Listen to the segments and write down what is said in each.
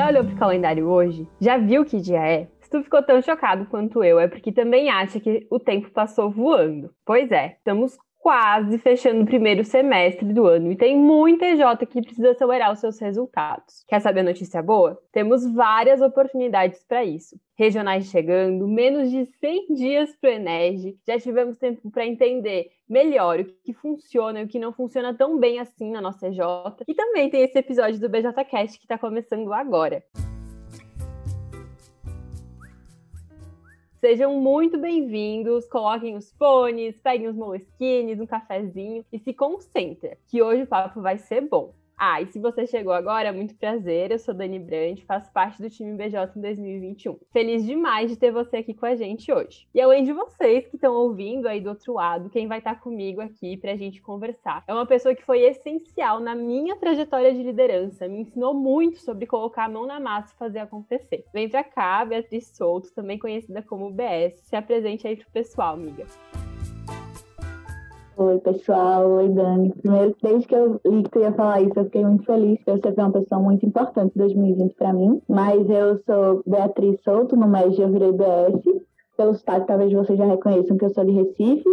Já olhou pro calendário hoje? Já viu que dia é? Se tu ficou tão chocado quanto eu, é porque também acha que o tempo passou voando. Pois é, estamos quase fechando o primeiro semestre do ano e tem muita EJ que precisa acelerar os seus resultados. Quer saber a notícia boa? Temos várias oportunidades para isso. Regionais chegando, menos de 100 dias para o Enege, já tivemos tempo para entender melhor o que funciona e o que não funciona tão bem assim na nossa EJ. E também tem esse episódio do BJCast que está começando agora. Sejam muito bem-vindos, coloquem os fones, peguem os moleskines, um cafezinho e se concentrem, que hoje o papo vai ser bom. Ah, e se você chegou agora, muito prazer. Eu sou Dani Brandt, faço parte do time BJ em 2021. Feliz demais de ter você aqui com a gente hoje. E além de vocês que estão ouvindo aí do outro lado, quem vai estar tá comigo aqui para a gente conversar é uma pessoa que foi essencial na minha trajetória de liderança, me ensinou muito sobre colocar a mão na massa e fazer acontecer. Vem pra cá, Beatriz Souto, também conhecida como BS. Se apresente aí pro pessoal, amiga. Oi, pessoal. Oi, Dani. Primeiro, desde que eu li que tu ia falar isso, eu fiquei muito feliz, porque você foi uma pessoa muito importante em 2020 para mim. Mas eu sou Beatriz Souto, no mês eu virei BS. Pelo sotaque, talvez vocês já reconheçam que eu sou de Recife.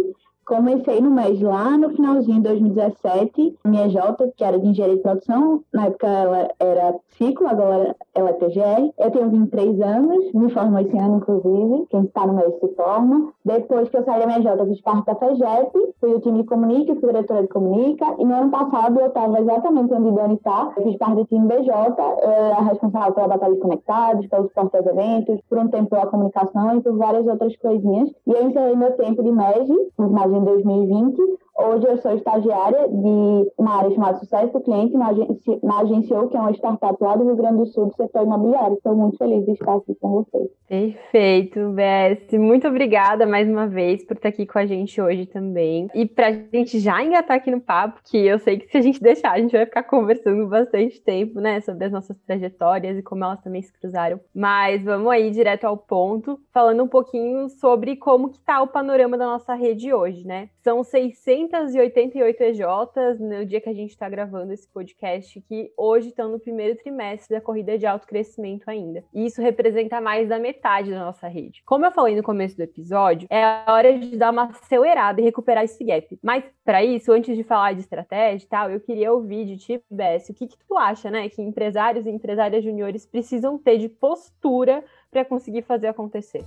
Comecei no MES lá no finalzinho de 2017, minha J, que era de engenharia de produção, na época ela era ciclo, agora ela é TGR. Eu tenho 23 anos, me formo esse ano, inclusive, quem está no MES se forma. Depois que eu saí da minha J, fiz parte da FEGEP, fui o time de Comunica, fui diretora de Comunica, e no ano passado eu estava exatamente onde Dani está, fiz parte do time BJ, eu era responsável pela Batalha de Conectados, pelo suporte aos eventos, por um tempo pela comunicação e por várias outras coisinhas. E eu encerrei meu tempo de MEG, final em 2020. Hoje eu sou estagiária de uma área chamada Sucesso do Cliente na agência, na agência O, que é uma startup lá do Rio Grande do Sul do setor imobiliário. Estou muito feliz de estar aqui com vocês. Perfeito, Bess. Muito obrigada mais uma vez por estar aqui com a gente hoje também. E para a gente já engatar aqui no papo, que eu sei que se a gente deixar, a gente vai ficar conversando bastante tempo, né, sobre as nossas trajetórias e como elas também se cruzaram. Mas vamos aí direto ao ponto, falando um pouquinho sobre como que tá o panorama da nossa rede hoje, né? São 688 EJs no dia que a gente está gravando esse podcast, que hoje estão no primeiro trimestre da corrida de alto crescimento ainda. E isso representa mais da metade da nossa rede. Como eu falei no começo do episódio, é a hora de dar uma acelerada e recuperar esse gap. Mas para isso, antes de falar de estratégia e tal, eu queria ouvir de ti, Bess, o que, que tu acha, né, que empresários e empresárias juniores precisam ter de postura para conseguir fazer acontecer?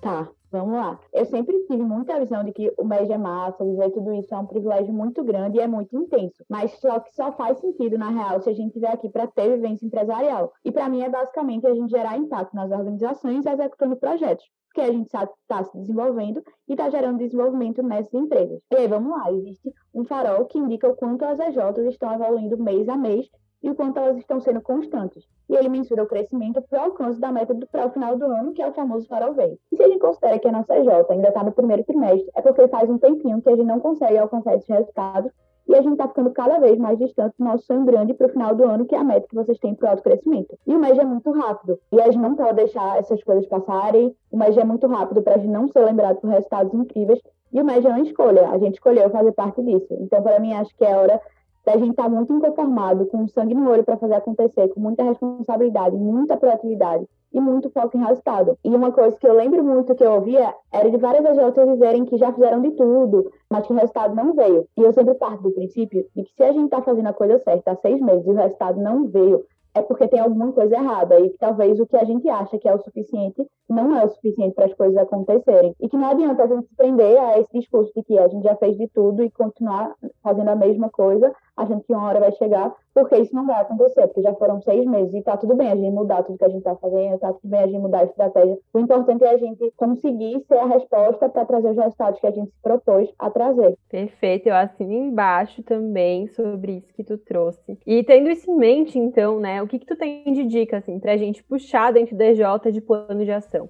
Tá, Vamos lá. Eu sempre tive muita visão de que o MES é massa, viver tudo isso é um privilégio muito grande e é muito intenso. Mas só que só faz sentido, na real, se a gente estiver aqui para ter vivência empresarial. E para mim é basicamente a gente gerar impacto nas organizações executando projetos. Porque a gente está se desenvolvendo e está gerando desenvolvimento nessas empresas. E aí, vamos lá, existe um farol que indica o quanto as EJs estão evoluindo mês a mês e o quanto elas estão sendo constantes. E ele mensura o crescimento para o alcance da meta para o final do ano, que é o famoso farol verde. E se a gente considera que a nossa EJ ainda está no primeiro trimestre, é porque faz um tempinho que a gente não consegue alcançar esses resultados e a gente está ficando cada vez mais distante do nosso sonho grande para o final do ano, que é a meta que vocês têm para o alto crescimento. E o mês é muito rápido, e a gente não pode deixar essas coisas passarem. O mês é muito rápido para a gente não ser lembrado por resultados incríveis. E o mês é uma escolha, a gente escolheu fazer parte disso. Então, para mim, acho que é hora da gente estar tá muito inconformado, com sangue no olho para fazer acontecer, com muita responsabilidade, muita proatividade e muito foco em resultado. E uma coisa que eu lembro muito que eu ouvia era de várias agências dizerem que já fizeram de tudo, mas que o resultado não veio. E eu sempre parto do princípio de que se a gente está fazendo a coisa certa há seis meses e o resultado não veio, é porque tem alguma coisa errada e que talvez o que a gente acha que é o suficiente não é o suficiente para as coisas acontecerem. E que não adianta a gente se prender a esse discurso de que a gente já fez de tudo e continuar fazendo a mesma coisa, achando que uma hora vai chegar, porque isso não vai acontecer, porque já foram seis meses e tá tudo bem a gente mudar tudo que a gente tá fazendo, tá tudo bem a gente mudar a estratégia. O importante é a gente conseguir ser a resposta para trazer os resultados que a gente se propôs a trazer. Perfeito, eu assino embaixo também sobre isso que tu trouxe. E tendo isso em mente, então, né, o que que tu tem de dica, assim, pra gente puxar dentro da EJ de plano de ação?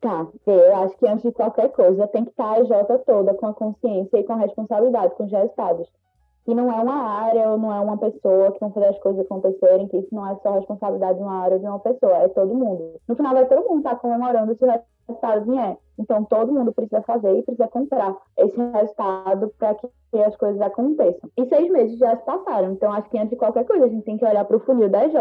Tá, eu acho que antes de qualquer coisa tem que estar a EJ toda com a consciência e com a responsabilidade com os resultados. que não é uma área ou não é uma pessoa que vão fazer as coisas acontecerem, que isso não é só responsabilidade de uma área ou de uma pessoa, é todo mundo. No final vai todo mundo estar comemorando se o resultado vier. Então todo mundo precisa fazer e precisa comprar esse resultado para que as coisas aconteçam. E seis meses já se passaram, então acho que antes de qualquer coisa a gente tem que olhar para o funil da EJ,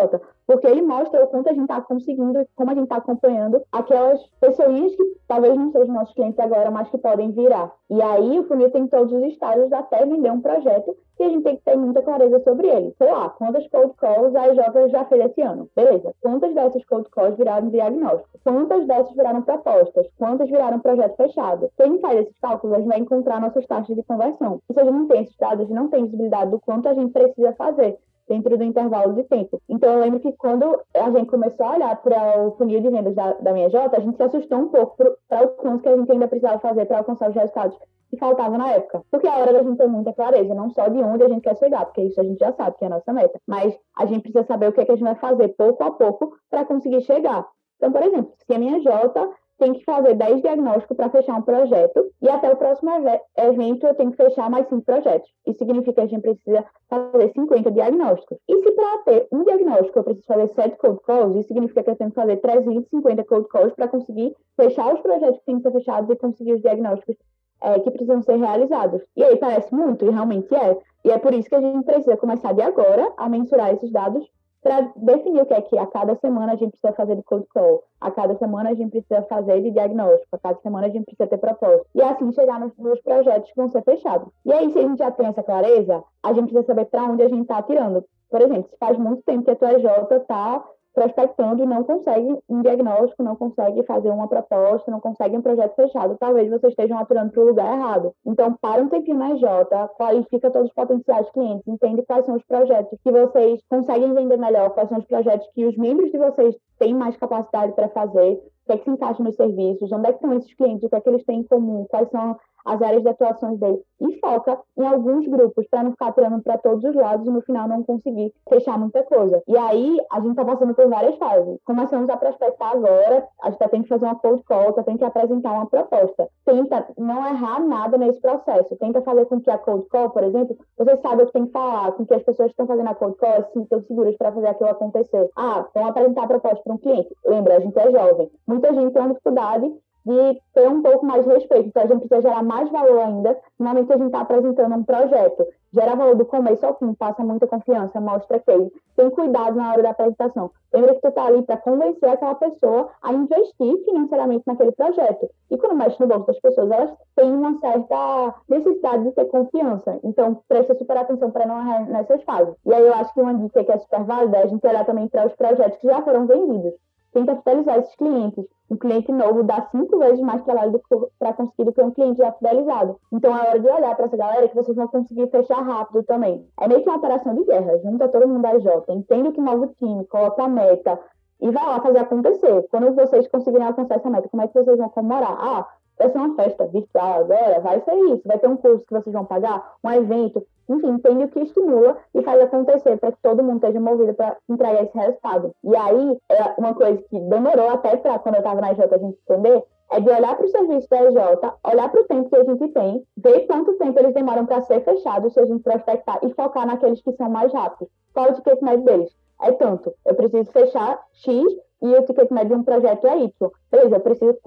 porque ele mostra o quanto a gente está conseguindo, como a gente está acompanhando aquelas pessoas que talvez não sejam nossos clientes agora, mas que podem virar. E aí o funil tem todos os estágios até vender um projeto e a gente tem que ter muita clareza sobre ele. Sei lá, quantas cold calls a EJ já fez esse ano? Beleza. Quantas dessas cold calls viraram diagnóstico? Quantas dessas viraram propostas? Quantas viraram projeto fechado? Quem faz esses cálculos, a gente vai encontrar nossas taxas de conversão. E se a gente não tem esses dados, a gente não tem visibilidade do quanto a gente precisa fazer dentro do intervalo de tempo. Então, eu lembro que quando a gente começou a olhar para o funil de vendas da, da minha J, a gente se assustou um pouco para o quanto que a gente ainda precisava fazer para alcançar os resultados que faltava na época. Porque é a hora da gente ter muita clareza, não só de onde a gente quer chegar, porque isso a gente já sabe que é a nossa meta, mas a gente precisa saber o que, é que a gente vai fazer pouco a pouco para conseguir chegar. Então, por exemplo, se a minha J tem que fazer 10 diagnósticos para fechar um projeto e até o próximo evento eu tenho que fechar mais 5 projetos. Isso significa que a gente precisa fazer 50 diagnósticos. E se para ter um diagnóstico eu preciso fazer 7 cold calls, isso significa que eu tenho que fazer 350 cold calls para conseguir fechar os projetos que têm que ser fechados e conseguir os diagnósticos é, que precisam ser realizados. E aí parece muito, e realmente é. E é por isso que a gente precisa começar de agora a mensurar esses dados para definir o que é que a cada semana a gente precisa fazer de cold call, a cada semana a gente precisa fazer de diagnóstico, a cada semana a gente precisa ter propósito. E assim chegar nos, nos projetos que vão ser fechados. E aí, se a gente já tem essa clareza, a gente precisa saber para onde a gente está atirando. Por exemplo, se faz muito tempo que a tua EJ está prospectando e não consegue um diagnóstico, não consegue fazer uma proposta, não consegue um projeto fechado, talvez vocês estejam aturando para o lugar errado. Então, para um tempinho na Jota, qualifica todos os potenciais clientes, entende quais são os projetos que vocês conseguem vender melhor, quais são os projetos que os membros de vocês têm mais capacidade para fazer, o que é que se encaixa nos serviços, onde é que estão esses clientes, o que é que eles têm em comum, quais são as áreas de atuações dele e foca em alguns grupos para não ficar tirando para todos os lados e no final não conseguir fechar muita coisa. E aí a gente está passando por várias fases. Começamos a prospectar agora, a gente tá tem que fazer uma cold call, tá tem que apresentar uma proposta. Tenta não errar nada nesse processo. Tenta fazer com que a cold call, por exemplo, você sabe o que tem que falar, com que as pessoas que estão fazendo a cold call se sintam seguras para fazer aquilo acontecer. Ah, vamos apresentar a proposta para um cliente. Lembra, a gente é jovem. Muita gente tem uma dificuldade de ter um pouco mais de respeito. Então, a gente precisa gerar mais valor ainda. Normalmente, a gente está apresentando um projeto. Gera valor do começo ao fim, passa muita confiança, mostra que Tem cuidado na hora da apresentação. Lembra que tu está ali para convencer aquela pessoa a investir financeiramente naquele projeto. E quando mexe no bolso das pessoas, elas têm uma certa necessidade de ter confiança. Então, presta super atenção para não errar nessas fases. E aí, eu acho que uma dica que é super válida é a gente olhar também para os projetos que já foram vendidos tenta fidelizar esses clientes. Um cliente novo dá cinco vezes mais trabalho para conseguir do que um cliente já fidelizado. Então é hora de olhar para essa galera que vocês vão conseguir fechar rápido também. É meio que uma operação de guerra. Junta todo mundo da Jota, entende o que move o time, coloca a meta e vai lá fazer acontecer. Quando vocês conseguirem alcançar essa meta, como é que vocês vão comemorar? Ah, vai ser uma festa virtual agora, vai ser isso, vai ter um curso que vocês vão pagar, um evento, enfim, entende o que estimula e faz acontecer para que todo mundo esteja movido para entregar esse resultado. E aí, é uma coisa que demorou até para quando eu estava na EJ a gente entender, é de olhar para o serviço da EJ, olhar para o tempo que a gente tem, ver quanto tempo eles demoram para ser fechados se a gente prospectar e focar naqueles que são mais rápidos. Qual o ticket médio deles? É tanto. Eu preciso fechar X e o ticket médio de um projeto é Y. Beleza, eu preciso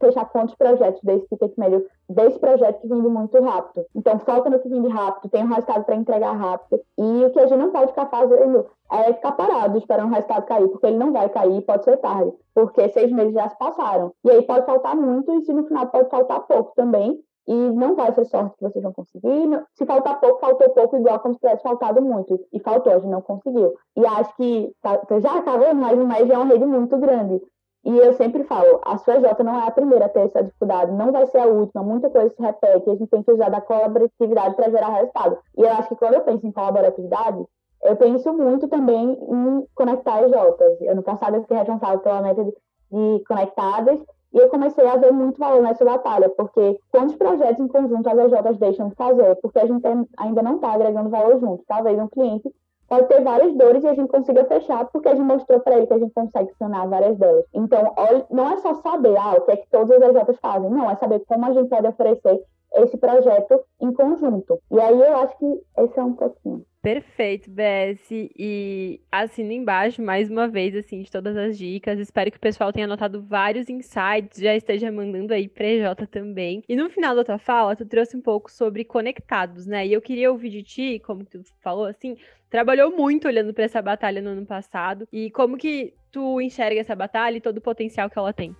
fechar quantos projetos desse ticket médio, desse projeto que vende muito rápido. Então, foca no que vende rápido, tem um resultado para entregar rápido. E o que a gente não pode ficar fazendo é ficar parado esperando o resultado cair, porque ele não vai cair, pode ser tarde, porque seis meses já se passaram. E aí pode faltar muito, e se no final pode faltar pouco também, e não vai ser sorte que vocês vão conseguir. Se faltar pouco, faltou pouco, igual como se tivesse faltado muito. E faltou, a gente não conseguiu. E acho que tá, já acabou, mas o é uma rede muito grande. E eu sempre falo, a sua J não é a primeira a ter essa dificuldade, não vai ser a última, muita coisa se repete, a gente tem que usar da colaboratividade para gerar resultado. E eu acho que quando eu penso em colaboratividade, eu penso muito também em conectar as Jotas. Ano passado eu fiquei responsável pela meta de, de conectadas e eu comecei a ver muito valor nessa batalha, porque quantos projetos em conjunto as EJs deixam de fazer? Porque a gente ainda não está agregando valor junto. Talvez um cliente pode ter várias dores e a gente consiga fechar, porque a gente mostrou para ele que a gente consegue sanar várias delas. Então, não é só saber ah, o que é que todas as EJs fazem, não, é saber como a gente pode oferecer esse projeto em conjunto. E aí eu acho que esse é um pouquinho. Perfeito, BS. E assino embaixo mais uma vez, assim, de todas as dicas. Espero que o pessoal tenha anotado vários insights, já esteja mandando aí pra EJ também. E no final da tua fala, tu trouxe um pouco sobre conectados, né? E eu queria ouvir de ti, como tu falou, assim, trabalhou muito olhando para essa batalha no ano passado. E como que tu enxerga essa batalha e todo o potencial que ela tem?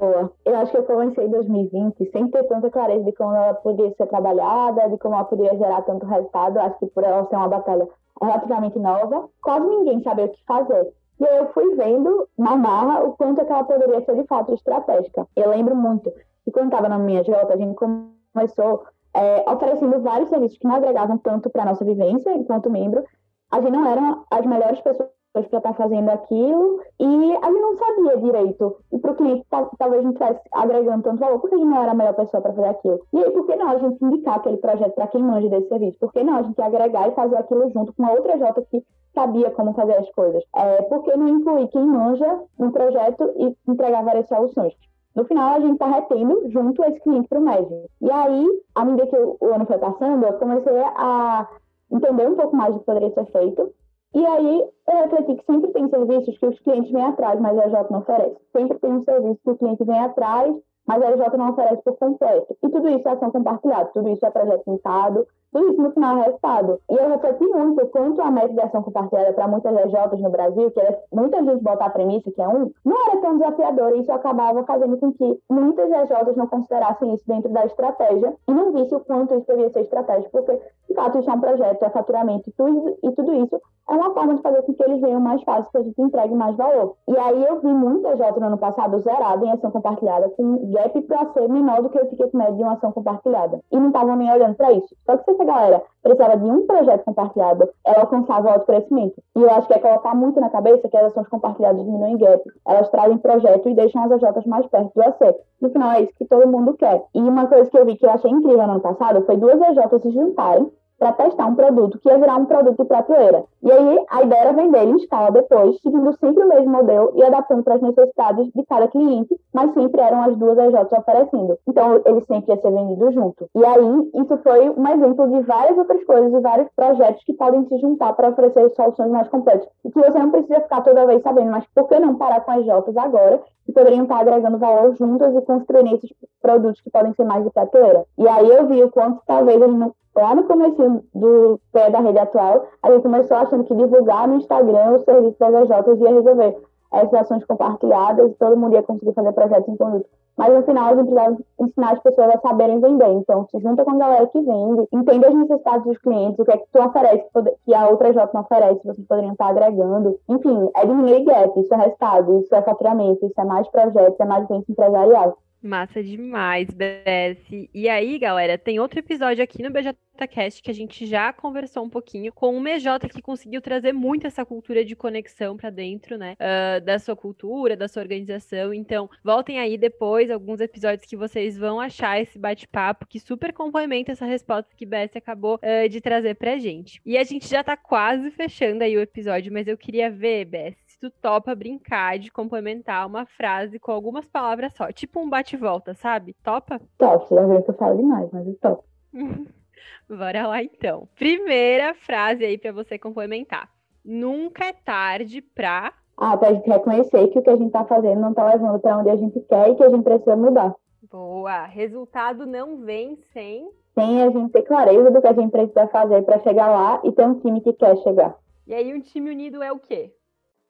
Boa. Eu acho que eu comecei em 2020 sem ter tanta clareza de como ela podia ser trabalhada, de como ela poderia gerar tanto resultado. Acho que por ela ser uma batalha relativamente nova, quase ninguém sabia o que fazer. E aí eu fui vendo na marra o quanto é que ela poderia ser de fato estratégica. Eu lembro muito que quando estava na minha Jota, a gente começou é, oferecendo vários serviços que não agregavam tanto para a nossa vivência enquanto membro. A gente não eram as melhores pessoas para estar tá fazendo aquilo e a gente não sabia direito. E para o cliente, talvez a gente estivesse agregando tanto valor, porque a gente não era a melhor pessoa para fazer aquilo. E aí, por que não a gente indicar aquele projeto para quem manja desse serviço? Por que não a gente agregar e fazer aquilo junto com uma outra Jota que sabia como fazer as coisas? É, por que não incluir quem manja no projeto e entregar várias soluções? No final, a gente está retendo junto esse cliente para o médico. E aí, à medida que o ano foi passando, eu comecei a entender um pouco mais do que poderia ser feito e aí, eu refleti que sempre tem serviços que os clientes vêm atrás, mas a EJ não oferece. Sempre tem um serviço que o cliente vem atrás, mas a EJ não oferece por completo. E tudo isso é ação compartilhada, tudo isso é projeto limitado, tudo isso no final é resultado. E eu refleti muito quanto a método de ação compartilhada para muitas EJs no Brasil, que era, muita gente botar a premissa que é um, não era tão desafiador e isso acabava fazendo com que muitas EJs não considerassem isso dentro da estratégia e não vissem o quanto isso devia ser estratégico, porque, de fato, isso é um projeto, é faturamento e tudo isso é uma forma de fazer com que eles venham mais fácil, que a gente entregue mais valor. E aí eu vi muita EJ no ano passado zerada em ação compartilhada, com gap para ser menor do que o ticket médio de uma ação compartilhada. E não estavam nem olhando para isso. Só que essa galera precisava de um projeto compartilhado, ela alcançava alto crescimento. E eu acho que é colocar muito na cabeça que as ações compartilhadas diminuem gap. Elas trazem projeto e deixam as AJs mais perto do AC. No final, é isso que todo mundo quer. E uma coisa que eu vi que eu achei incrível no ano passado foi duas AJs se juntarem para testar um produto que ia virar um produto de prateleira. E aí a ideia era vender em escala depois, seguindo sempre o mesmo modelo e adaptando para as necessidades de cada cliente, mas sempre eram as duas AJs oferecendo. Então ele sempre ia ser vendido junto. E aí isso foi um exemplo de várias outras coisas e vários projetos que podem se juntar para oferecer soluções mais completas. E que você não precisa ficar toda vez sabendo, mas por que não parar com as J's agora que poderiam estar agregando valor juntas e construindo esses produtos que podem ser mais de prateleira. E aí eu vi o quanto talvez ele não lá no começo do pé da rede atual, a gente começou achando que divulgar no Instagram o serviço das AJs ia resolver essas ações compartilhadas e todo mundo ia conseguir fazer projetos em conjunto. Mas no final a gente precisava ensinar as pessoas a saberem vender. Então, se junta com a galera que vende, entende as necessidades dos clientes, o que é que tu oferece que a outra J não oferece, vocês poderiam estar agregando. Enfim, é diminuir gap, isso é resultado, isso é faturamento, isso é mais projetos, é mais venda empresarial. Massa demais, BS. E aí, galera, tem outro episódio aqui no BJCast que a gente já conversou um pouquinho com o MJ que conseguiu trazer muito essa cultura de conexão para dentro, né? Uh, da sua cultura, da sua organização. Então, voltem aí depois alguns episódios que vocês vão achar esse bate-papo que super complementa essa resposta que BS acabou uh, de trazer pra gente. E a gente já tá quase fechando aí o episódio, mas eu queria ver, BS, tu topa brincar de complementar uma frase com algumas palavras só. Tipo um bate-volta, sabe? Topa? Top, já vi que eu falo demais, mas eu topo. Bora lá então. Primeira frase aí para você complementar. Nunca é tarde pra. Ah, pra gente reconhecer que o que a gente tá fazendo não tá levando para onde a gente quer e que a gente precisa mudar. Boa. Resultado não vem sem. Sem a gente ter clareza do que a gente precisa fazer para chegar lá e ter um time que quer chegar. E aí, um time unido é o quê?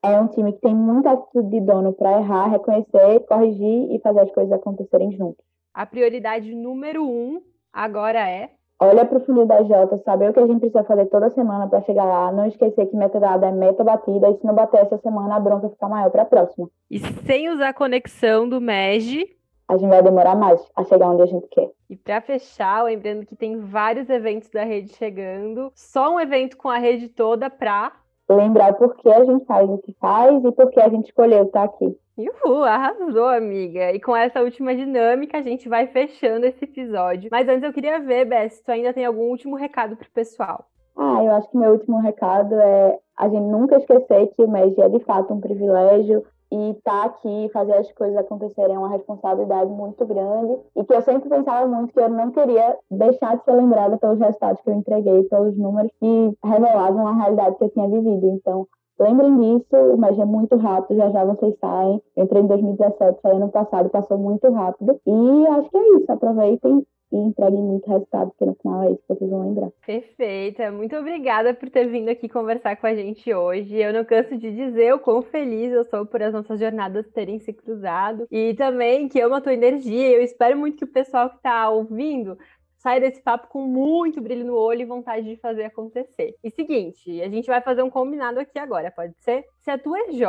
É um time que tem muita atitude de dono para errar, reconhecer, corrigir e fazer as coisas acontecerem juntos. A prioridade número um agora é olha para o funil da Jota, saber o que a gente precisa fazer toda semana para chegar lá, não esquecer que meta dada é meta batida, e se não bater essa semana, a bronca fica maior para a próxima. E sem usar a conexão do MEG, a gente vai demorar mais a chegar onde a gente quer. E para fechar, lembrando que tem vários eventos da rede chegando, só um evento com a rede toda para lembrar por que a gente faz o que faz e por que a gente escolheu estar aqui. Uhul, arrasou, amiga. E com essa última dinâmica, a gente vai fechando esse episódio. Mas antes eu queria ver, Bess, se tu ainda tem algum último recado pro pessoal. Ah, eu acho que meu último recado é a gente nunca esquecer que o MEG é de fato um privilégio, e estar tá aqui, fazer as coisas acontecerem é uma responsabilidade muito grande e que eu sempre pensava muito que eu não queria deixar de ser lembrada pelos resultados que eu entreguei, pelos números que revelavam a realidade que eu tinha vivido. Então, Lembrem disso, mas é muito rápido, já já vocês saem. Entrei em 2017, saí ano passado, passou muito rápido. E acho que é isso, aproveitem e entreguem muito resultado, porque no final é isso que vocês vão lembrar. Perfeita, muito obrigada por ter vindo aqui conversar com a gente hoje. Eu não canso de dizer o quão feliz eu sou por as nossas jornadas terem se cruzado e também que amo a tua energia. Eu espero muito que o pessoal que está ouvindo sai desse papo com muito brilho no olho e vontade de fazer acontecer. E seguinte, a gente vai fazer um combinado aqui agora, pode ser? Se a tua EJ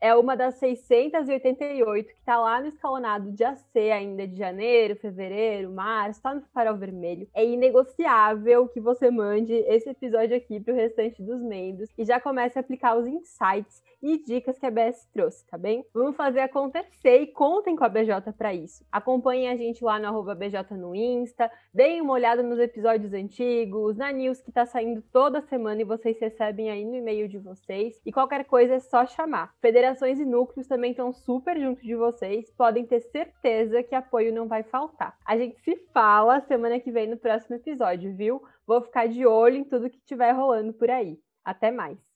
é uma das 688 que está lá no escalonado de AC ainda de janeiro, fevereiro, março, está no farol vermelho, é inegociável que você mande esse episódio aqui para o restante dos membros e já comece a aplicar os insights e dicas que a BS trouxe, tá bem? Vamos fazer acontecer e contem com a BJ para isso. Acompanhem a gente lá no arroba BJ no Insta, deem uma olhada nos episódios antigos, na news que tá saindo toda semana e vocês recebem aí no e-mail de vocês. E qualquer coisa é só chamar. Federações e núcleos também estão super junto de vocês, podem ter certeza que apoio não vai faltar. A gente se fala semana que vem no próximo episódio, viu? Vou ficar de olho em tudo que estiver rolando por aí. Até mais!